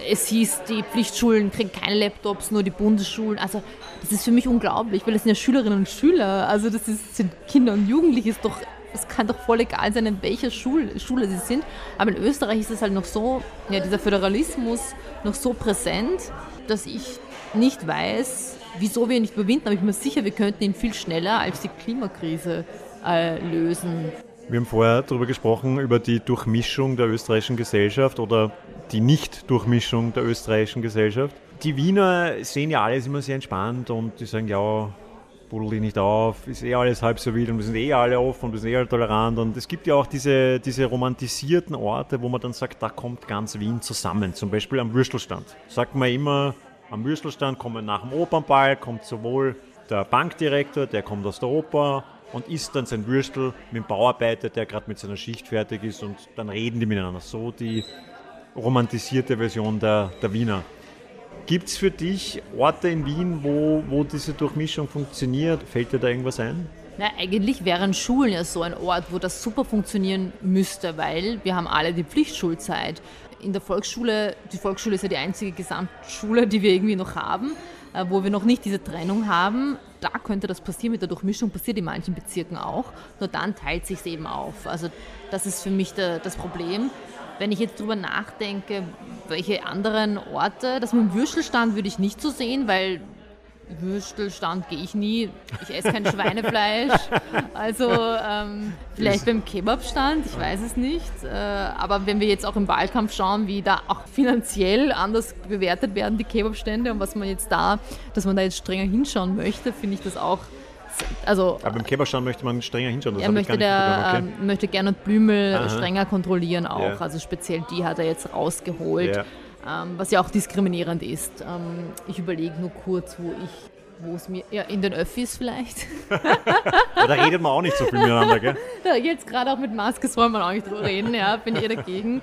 es hieß, die Pflichtschulen kriegen keine Laptops, nur die Bundesschulen. Also das ist für mich unglaublich, weil das sind ja Schülerinnen und Schüler. Also das ist, sind Kinder und Jugendliche. Ist doch, es kann doch voll egal sein, in welcher Schule, Schule sie sind. Aber in Österreich ist es halt noch so, ja, dieser Föderalismus noch so präsent, dass ich nicht weiß, wieso wir ihn nicht überwinden. Aber ich bin mir sicher, wir könnten ihn viel schneller als die Klimakrise äh, lösen. Wir haben vorher darüber gesprochen, über die Durchmischung der österreichischen Gesellschaft oder die Nicht-Durchmischung der österreichischen Gesellschaft. Die Wiener sehen ja alles immer sehr entspannt und die sagen, ja, buddel dich nicht auf, ist eh alles halb so wild und wir sind eh alle offen und wir sind eh alle tolerant. Und es gibt ja auch diese, diese romantisierten Orte, wo man dann sagt, da kommt ganz Wien zusammen. Zum Beispiel am Würstelstand. Sagt man immer, am Würstelstand kommen nach dem Opernball, kommt sowohl der Bankdirektor, der kommt aus der Oper und isst dann sein Würstel mit dem Bauarbeiter, der gerade mit seiner Schicht fertig ist und dann reden die miteinander. So die romantisierte Version der, der Wiener. Gibt es für dich Orte in Wien, wo, wo diese Durchmischung funktioniert? Fällt dir da irgendwas ein? Na, eigentlich wären Schulen ja so ein Ort, wo das super funktionieren müsste, weil wir haben alle die Pflichtschulzeit. In der Volksschule, die Volksschule ist ja die einzige Gesamtschule, die wir irgendwie noch haben, wo wir noch nicht diese Trennung haben. Da könnte das passieren mit der Durchmischung, passiert in manchen Bezirken auch. Nur dann teilt sich es eben auf. Also das ist für mich der, das Problem. Wenn ich jetzt drüber nachdenke, welche anderen Orte, das mit dem Würstelstand würde ich nicht so sehen, weil Würstelstand gehe ich nie. Ich esse kein Schweinefleisch. Also ähm, vielleicht beim Kebabstand, ich weiß es nicht. Äh, aber wenn wir jetzt auch im Wahlkampf schauen, wie da auch finanziell anders bewertet werden, die Kebabstände und was man jetzt da, dass man da jetzt strenger hinschauen möchte, finde ich das auch also, Aber beim Kebabstand möchte man strenger hinschauen. er möchte, der, okay. äh, möchte Gernot Blümel Aha. strenger kontrollieren auch. Ja. Also speziell die hat er jetzt rausgeholt. Ja. Ähm, was ja auch diskriminierend ist. Ähm, ich überlege nur kurz, wo ich wo es mir, ja, in den Öffis vielleicht. ja, da redet man auch nicht so viel miteinander, gell? Da jetzt gerade auch mit Maske soll man auch nicht drüber reden, ja, bin ich dagegen.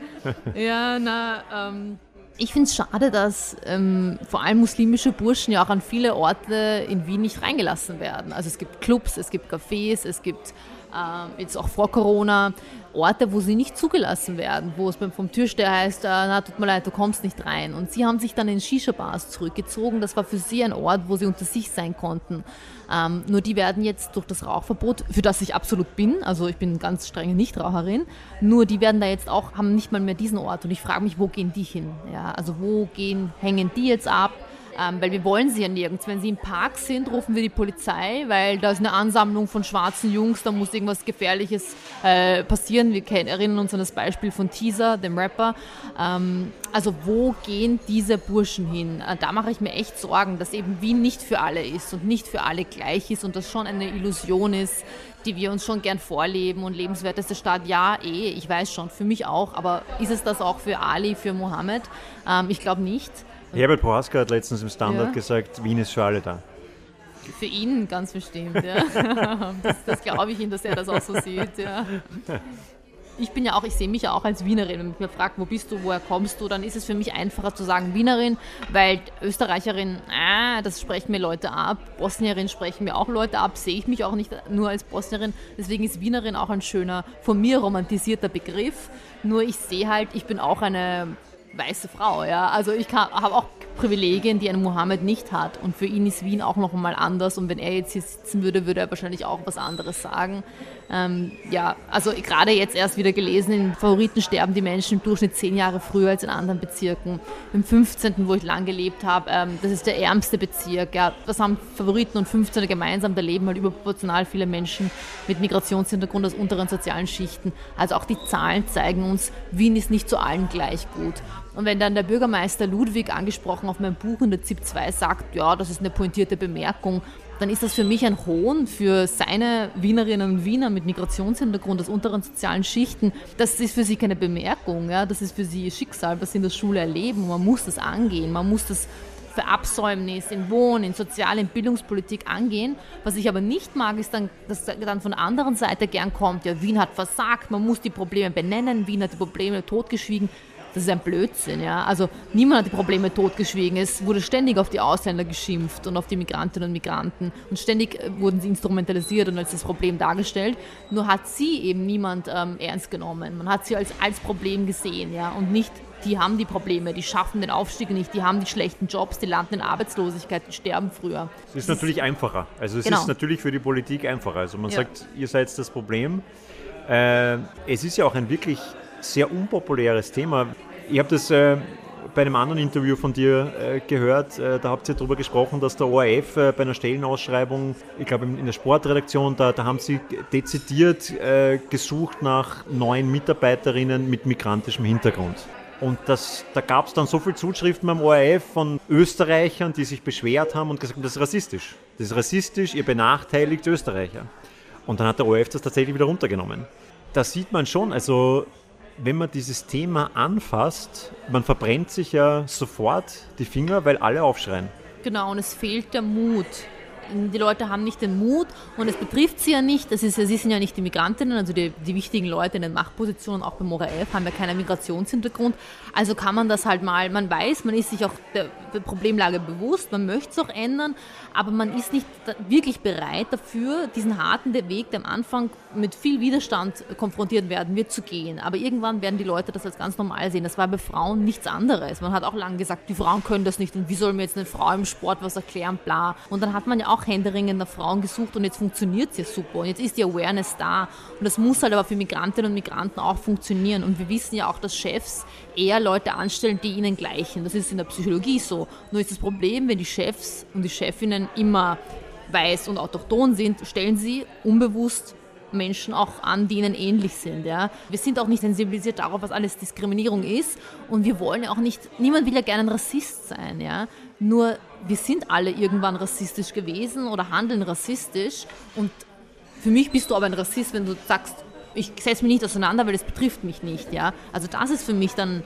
Ja, na, ähm, ich finde es schade, dass ähm, vor allem muslimische Burschen ja auch an viele Orte in Wien nicht reingelassen werden. Also es gibt Clubs, es gibt Cafés, es gibt jetzt auch vor Corona Orte, wo sie nicht zugelassen werden, wo es vom Türsteher heißt, äh, na tut mir leid, du kommst nicht rein. Und sie haben sich dann in Shisha-Bars zurückgezogen. Das war für sie ein Ort, wo sie unter sich sein konnten. Ähm, nur die werden jetzt durch das Rauchverbot, für das ich absolut bin, also ich bin ganz strenge Nichtraucherin, nur die werden da jetzt auch, haben nicht mal mehr diesen Ort. Und ich frage mich, wo gehen die hin? Ja, also wo gehen, hängen die jetzt ab? Ähm, weil wir wollen sie ja nirgends. Wenn sie im Park sind, rufen wir die Polizei, weil da ist eine Ansammlung von schwarzen Jungs, da muss irgendwas Gefährliches äh, passieren. Wir kennen, erinnern uns an das Beispiel von Teaser, dem Rapper. Ähm, also wo gehen diese Burschen hin? Äh, da mache ich mir echt Sorgen, dass eben Wien nicht für alle ist und nicht für alle gleich ist und das schon eine Illusion ist, die wir uns schon gern vorleben und lebenswerteste Stadt, ja, eh, ich weiß schon, für mich auch, aber ist es das auch für Ali, für Mohammed? Ähm, ich glaube nicht. Herbert Prohaska hat letztens im Standard ja. gesagt, Wien ist für alle da. Für ihn ganz bestimmt, ja. Das, das glaube ich ihm, dass er das auch so sieht, ja. Ich bin ja auch, ich sehe mich ja auch als Wienerin. Wenn man fragt, wo bist du, woher kommst du, dann ist es für mich einfacher zu sagen Wienerin, weil Österreicherin, ah, das sprechen mir Leute ab. Bosnierin sprechen mir auch Leute ab, sehe ich mich auch nicht nur als Bosnierin. Deswegen ist Wienerin auch ein schöner, von mir romantisierter Begriff. Nur ich sehe halt, ich bin auch eine weiße Frau, ja. Also ich habe auch Privilegien, die ein Mohammed nicht hat. Und für ihn ist Wien auch noch einmal anders. Und wenn er jetzt hier sitzen würde, würde er wahrscheinlich auch was anderes sagen. Ähm, ja, also gerade jetzt erst wieder gelesen, in Favoriten sterben die Menschen im Durchschnitt zehn Jahre früher als in anderen Bezirken. Im 15., wo ich lang gelebt habe, ähm, das ist der ärmste Bezirk. Ja, das haben Favoriten und 15er gemeinsam, da leben halt überproportional viele Menschen mit Migrationshintergrund aus unteren sozialen Schichten. Also auch die Zahlen zeigen uns, Wien ist nicht zu allen gleich gut. Und wenn dann der Bürgermeister Ludwig angesprochen auf mein Buch in der ZIP 2 sagt, ja, das ist eine pointierte Bemerkung, dann ist das für mich ein Hohn für seine Wienerinnen und Wiener mit Migrationshintergrund aus unteren sozialen Schichten. Das ist für sie keine Bemerkung, ja? das ist für sie Schicksal, was sie in der Schule erleben. Man muss das angehen, man muss das Verabsäumnis in Wohnen, in Sozial-, in Bildungspolitik angehen. Was ich aber nicht mag, ist dann, dass dann von der anderen Seite gern kommt, ja, Wien hat versagt, man muss die Probleme benennen, Wien hat die Probleme totgeschwiegen Das ist ein Blödsinn, ja. Also niemand hat die Probleme totgeschwiegen. Es wurde ständig auf die Ausländer geschimpft und auf die Migrantinnen und Migranten und ständig äh, wurden sie instrumentalisiert und als das Problem dargestellt. Nur hat sie eben niemand ähm, ernst genommen. Man hat sie als, als Problem gesehen, ja, und nicht die haben die Probleme, die schaffen den Aufstieg nicht, die haben die schlechten Jobs, die landen in Arbeitslosigkeit, die sterben früher. Es ist natürlich einfacher. Also es genau. ist natürlich für die Politik einfacher. Also man ja. sagt, ihr seid das Problem. Äh, es ist ja auch ein wirklich sehr unpopuläres Thema. Ich habe das äh, bei einem anderen Interview von dir äh, gehört, äh, da habt ihr darüber gesprochen, dass der ORF äh, bei einer Stellenausschreibung, ich glaube in der Sportredaktion, da, da haben sie dezidiert äh, gesucht nach neuen Mitarbeiterinnen mit migrantischem Hintergrund. Und das, da gab es dann so viele Zuschriften beim ORF von Österreichern, die sich beschwert haben und gesagt haben, das ist rassistisch. Das ist rassistisch, ihr benachteiligt Österreicher. Und dann hat der ORF das tatsächlich wieder runtergenommen. Da sieht man schon, also wenn man dieses Thema anfasst, man verbrennt sich ja sofort die Finger, weil alle aufschreien. Genau, und es fehlt der Mut die Leute haben nicht den Mut und es betrifft sie ja nicht. Das ist, sie sind ja nicht die Migrantinnen, also die, die wichtigen Leute in den Machtpositionen, auch beim ORF, haben ja keinen Migrationshintergrund. Also kann man das halt mal, man weiß, man ist sich auch der, der Problemlage bewusst, man möchte es auch ändern, aber man ist nicht wirklich bereit dafür, diesen harten Weg, der am Anfang mit viel Widerstand konfrontiert werden wird, zu gehen. Aber irgendwann werden die Leute das als ganz normal sehen. Das war bei Frauen nichts anderes. Man hat auch lange gesagt, die Frauen können das nicht und wie soll mir jetzt eine Frau im Sport was erklären, bla. Und dann hat man ja auch händeringend nach Frauen gesucht und jetzt funktioniert es ja super. Und jetzt ist die Awareness da. Und das muss halt aber für Migrantinnen und Migranten auch funktionieren. Und wir wissen ja auch, dass Chefs eher Leute anstellen, die ihnen gleichen. Das ist in der Psychologie so. Nur ist das Problem, wenn die Chefs und die Chefinnen immer weiß und autochton sind, stellen sie unbewusst Menschen auch an, die ihnen ähnlich sind. Ja. Wir sind auch nicht sensibilisiert darauf, was alles Diskriminierung ist und wir wollen ja auch nicht, niemand will ja gerne ein Rassist sein. Ja. Nur wir sind alle irgendwann rassistisch gewesen oder handeln rassistisch. Und für mich bist du aber ein Rassist, wenn du sagst, ich setze mich nicht auseinander, weil es betrifft mich nicht. Ja? Also das ist für mich dann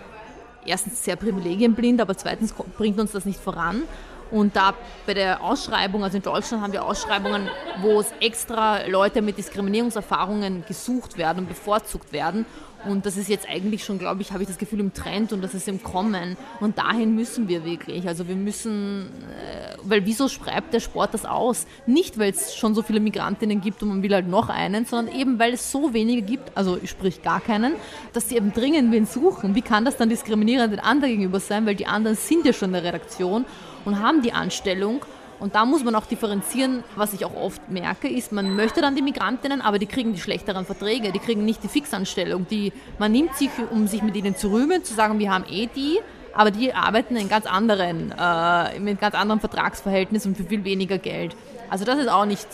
erstens sehr privilegienblind, aber zweitens bringt uns das nicht voran. Und da bei der Ausschreibung, also in Deutschland haben wir Ausschreibungen, wo es extra Leute mit Diskriminierungserfahrungen gesucht werden und bevorzugt werden. Und das ist jetzt eigentlich schon, glaube ich, habe ich das Gefühl im Trend und das ist im Kommen. Und dahin müssen wir wirklich. Also wir müssen, äh, weil wieso schreibt der Sport das aus? Nicht, weil es schon so viele Migrantinnen gibt und man will halt noch einen, sondern eben, weil es so wenige gibt, also sprich gar keinen, dass sie eben dringend wen suchen. Wie kann das dann diskriminierend den anderen gegenüber sein? Weil die anderen sind ja schon in der Redaktion und haben die Anstellung und da muss man auch differenzieren, was ich auch oft merke, ist, man möchte dann die Migrantinnen, aber die kriegen die schlechteren Verträge, die kriegen nicht die Fixanstellung. Die, man nimmt sich, um sich mit ihnen zu rühmen, zu sagen, wir haben eh die, aber die arbeiten in ganz anderen, äh, mit ganz anderen Vertragsverhältnissen und für viel weniger Geld. Also das ist auch nicht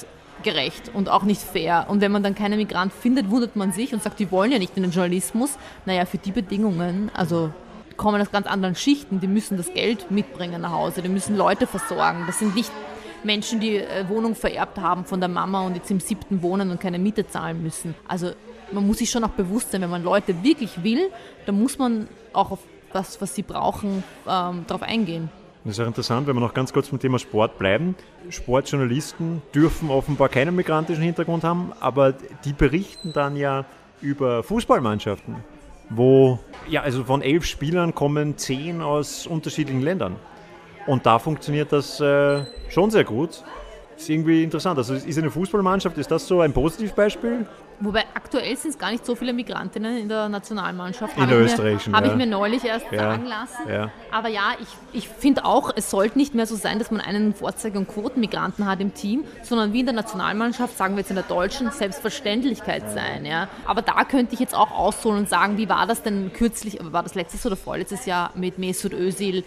gerecht und auch nicht fair. Und wenn man dann keinen Migrant findet, wundert man sich und sagt, die wollen ja nicht in den Journalismus. Naja, für die Bedingungen, also kommen aus ganz anderen Schichten, die müssen das Geld mitbringen nach Hause, die müssen Leute versorgen. Das sind nicht Menschen, die äh, Wohnung vererbt haben von der Mama und jetzt im siebten wohnen und keine Miete zahlen müssen. Also man muss sich schon auch bewusst sein, wenn man Leute wirklich will, dann muss man auch auf das, was sie brauchen, ähm, darauf eingehen. Das ist auch interessant, wenn wir noch ganz kurz beim Thema Sport bleiben. Sportjournalisten dürfen offenbar keinen migrantischen Hintergrund haben, aber die berichten dann ja über Fußballmannschaften wo ja, also von elf Spielern kommen zehn aus unterschiedlichen Ländern. Und da funktioniert das äh, schon sehr gut. Ist irgendwie interessant. Also ist eine Fußballmannschaft, ist das so ein Positivbeispiel? Wobei aktuell sind es gar nicht so viele Migrantinnen in der Nationalmannschaft. In der österreichischen. Habe ja. ich mir neulich erst ja. sagen lassen. Ja. Aber ja, ich, ich finde auch, es sollte nicht mehr so sein, dass man einen Vorzeige- und Quotenmigranten hat im Team, sondern wie in der Nationalmannschaft, sagen wir jetzt in der deutschen, Selbstverständlichkeit sein. Ja. Aber da könnte ich jetzt auch ausholen und sagen, wie war das denn kürzlich, war das letztes oder vorletztes Jahr mit Mesut Özil,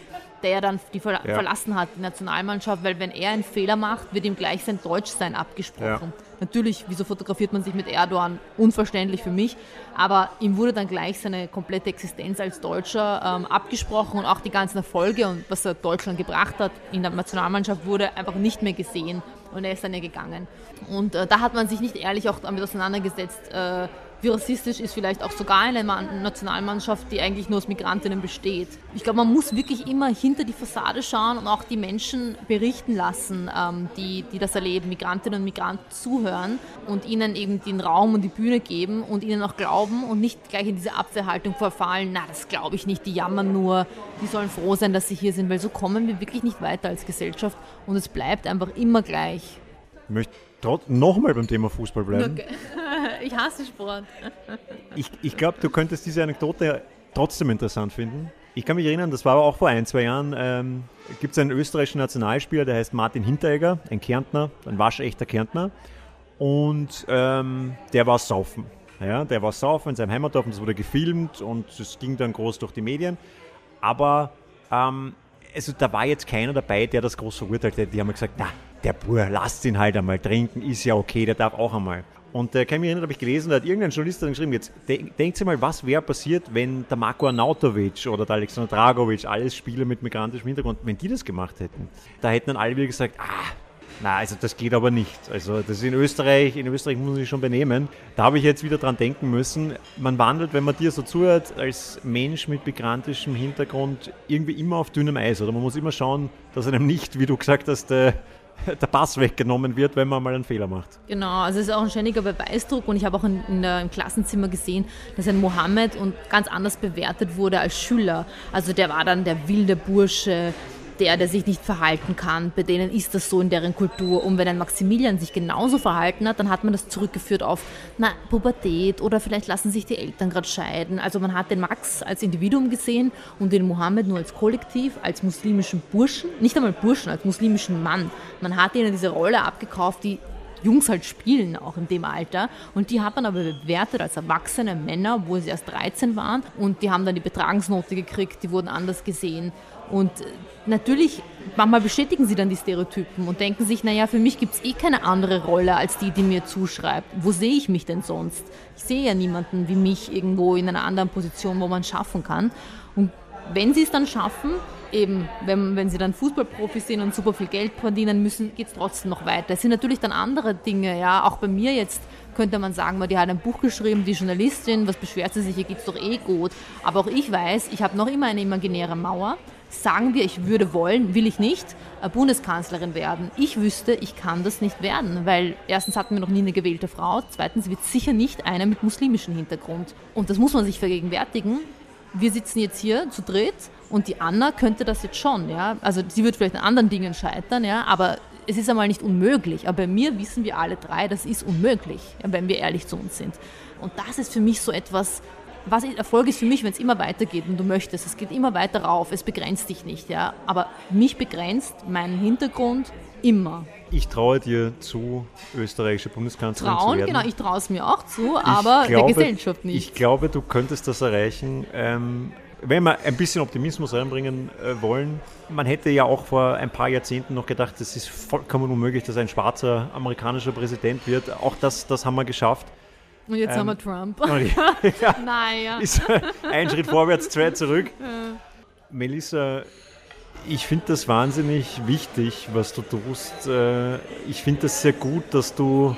der dann die ver ja. verlassen hat, die Nationalmannschaft, weil wenn er einen Fehler macht, wird ihm gleich sein Deutschsein abgesprochen. Ja. Natürlich, wieso fotografiert man sich mit Erdogan? Unverständlich für mich. Aber ihm wurde dann gleich seine komplette Existenz als Deutscher ähm, abgesprochen und auch die ganzen Erfolge und was er Deutschland gebracht hat in der Nationalmannschaft wurde einfach nicht mehr gesehen und er ist dann ja gegangen. Und äh, da hat man sich nicht ehrlich auch damit auseinandergesetzt, äh, wie rassistisch ist vielleicht auch sogar eine Nationalmannschaft, die eigentlich nur aus Migrantinnen besteht. Ich glaube, man muss wirklich immer hinter die Fassade schauen und auch die Menschen berichten lassen, ähm, die, die das erleben, Migrantinnen und Migranten zuhören und ihnen eben den Raum und die Bühne geben und ihnen auch glauben und nicht gleich in diese Abwehrhaltung verfallen, na, das glaube ich nicht, die jammern nur, die sollen froh sein, dass sie hier sind, weil so kommen wir wirklich nicht weiter als Gesellschaft und es bleibt einfach immer gleich. Ich möchte nochmal beim Thema Fußball bleiben. Okay. Ich hasse Sport. Ich, ich glaube, du könntest diese Anekdote trotzdem interessant finden. Ich kann mich erinnern, das war aber auch vor ein, zwei Jahren, ähm, gibt es einen österreichischen Nationalspieler, der heißt Martin Hinteregger, ein Kärntner, ein waschechter Kärntner. Und ähm, der war saufen. Ja, der war saufen in seinem Heimatdorf und das wurde gefilmt und es ging dann groß durch die Medien. Aber ähm, also da war jetzt keiner dabei, der das groß verurteilt hätte. Die haben gesagt, na, der Bur, lasst ihn halt einmal trinken, ist ja okay, der darf auch einmal. Und äh, kann mich erinnern, habe ich gelesen, da hat irgendein Journalist dann geschrieben, jetzt de denkt Sie mal, was wäre passiert, wenn der Marko Arnautovic oder der Alexander Dragovic, alles Spieler mit migrantischem Hintergrund, wenn die das gemacht hätten. Da hätten dann alle wieder gesagt, ah, na, also das geht aber nicht. Also das ist in Österreich, in Österreich muss man sich schon benehmen. Da habe ich jetzt wieder dran denken müssen. Man wandelt, wenn man dir so zuhört, als Mensch mit migrantischem Hintergrund irgendwie immer auf dünnem Eis. Oder man muss immer schauen, dass einem nicht, wie du gesagt hast, äh, der Pass weggenommen wird, wenn man mal einen Fehler macht. Genau, also es ist auch ein ständiger Beweisdruck und ich habe auch in, in der, im Klassenzimmer gesehen, dass ein Mohammed und ganz anders bewertet wurde als Schüler. Also der war dann der wilde Bursche, der, der sich nicht verhalten kann. Bei denen ist das so in deren Kultur. Und wenn ein Maximilian sich genauso verhalten hat, dann hat man das zurückgeführt auf na, Pubertät oder vielleicht lassen sich die Eltern gerade scheiden. Also man hat den Max als Individuum gesehen und den Mohammed nur als Kollektiv, als muslimischen Burschen, nicht einmal Burschen, als muslimischen Mann. Man hat ihnen diese Rolle abgekauft, die Jungs halt spielen, auch in dem Alter. Und die hat man aber bewertet als erwachsene Männer, wo sie erst 13 waren. Und die haben dann die Betragensnote gekriegt, die wurden anders gesehen. Und natürlich, manchmal bestätigen sie dann die Stereotypen und denken sich, naja, für mich gibt es eh keine andere Rolle als die, die mir zuschreibt. Wo sehe ich mich denn sonst? Ich sehe ja niemanden wie mich irgendwo in einer anderen Position, wo man schaffen kann. Und wenn sie es dann schaffen, eben, wenn, wenn sie dann Fußballprofis sind und super viel Geld verdienen müssen, geht es trotzdem noch weiter. Es sind natürlich dann andere Dinge, ja, auch bei mir jetzt könnte man sagen, die hat ein Buch geschrieben, die Journalistin, was beschwert sie sich, ihr geht es doch eh gut. Aber auch ich weiß, ich habe noch immer eine imaginäre Mauer sagen wir, ich würde wollen, will ich nicht, äh, Bundeskanzlerin werden. Ich wüsste, ich kann das nicht werden, weil erstens hatten wir noch nie eine gewählte Frau, zweitens wird sicher nicht eine mit muslimischem Hintergrund. Und das muss man sich vergegenwärtigen. Wir sitzen jetzt hier zu dritt und die Anna könnte das jetzt schon, ja. Also sie wird vielleicht an anderen Dingen scheitern, ja, aber es ist einmal nicht unmöglich. Aber bei mir wissen wir alle drei, das ist unmöglich, wenn wir ehrlich zu uns sind. Und das ist für mich so etwas, was Erfolg ist für mich, wenn es immer weitergeht und du möchtest. Es geht immer weiter rauf, es begrenzt dich nicht. Ja? Aber mich begrenzt mein Hintergrund immer. Ich traue dir zu, österreichische Bundeskanzlerin Trauen, zu werden. genau, ich traue es mir auch zu, aber glaube, der Gesellschaft nicht. Ich glaube, du könntest das erreichen. Ähm, wenn wir ein bisschen Optimismus reinbringen äh, wollen, man hätte ja auch vor ein paar Jahrzehnten noch gedacht, es ist vollkommen unmöglich, dass ein schwarzer amerikanischer Präsident wird. Auch das, das haben wir geschafft. Und jetzt ähm, haben wir Trump. ja, naja. Ist ein Schritt vorwärts, zwei zurück. Ja. Melissa, ich finde das wahnsinnig wichtig, was du tust. Äh, ich finde das sehr gut, dass du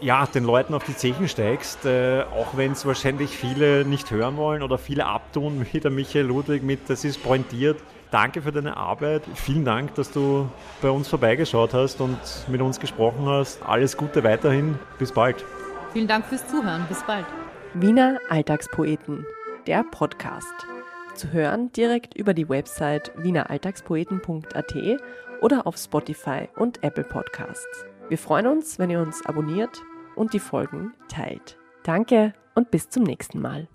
ja, den Leuten auf die Zechen steigst, äh, auch wenn es wahrscheinlich viele nicht hören wollen oder viele abtun, wie der Michael Ludwig mit, das ist pointiert. Danke für deine Arbeit. Vielen Dank, dass du bei uns vorbeigeschaut hast und mit uns gesprochen hast. Alles Gute weiterhin. Bis bald. Vielen Dank fürs Zuhören. Bis bald. Wiener Alltagspoeten, der Podcast. Zu hören direkt über die Website wieneralltagspoeten.at oder auf Spotify und Apple Podcasts. Wir freuen uns, wenn ihr uns abonniert und die Folgen teilt. Danke und bis zum nächsten Mal.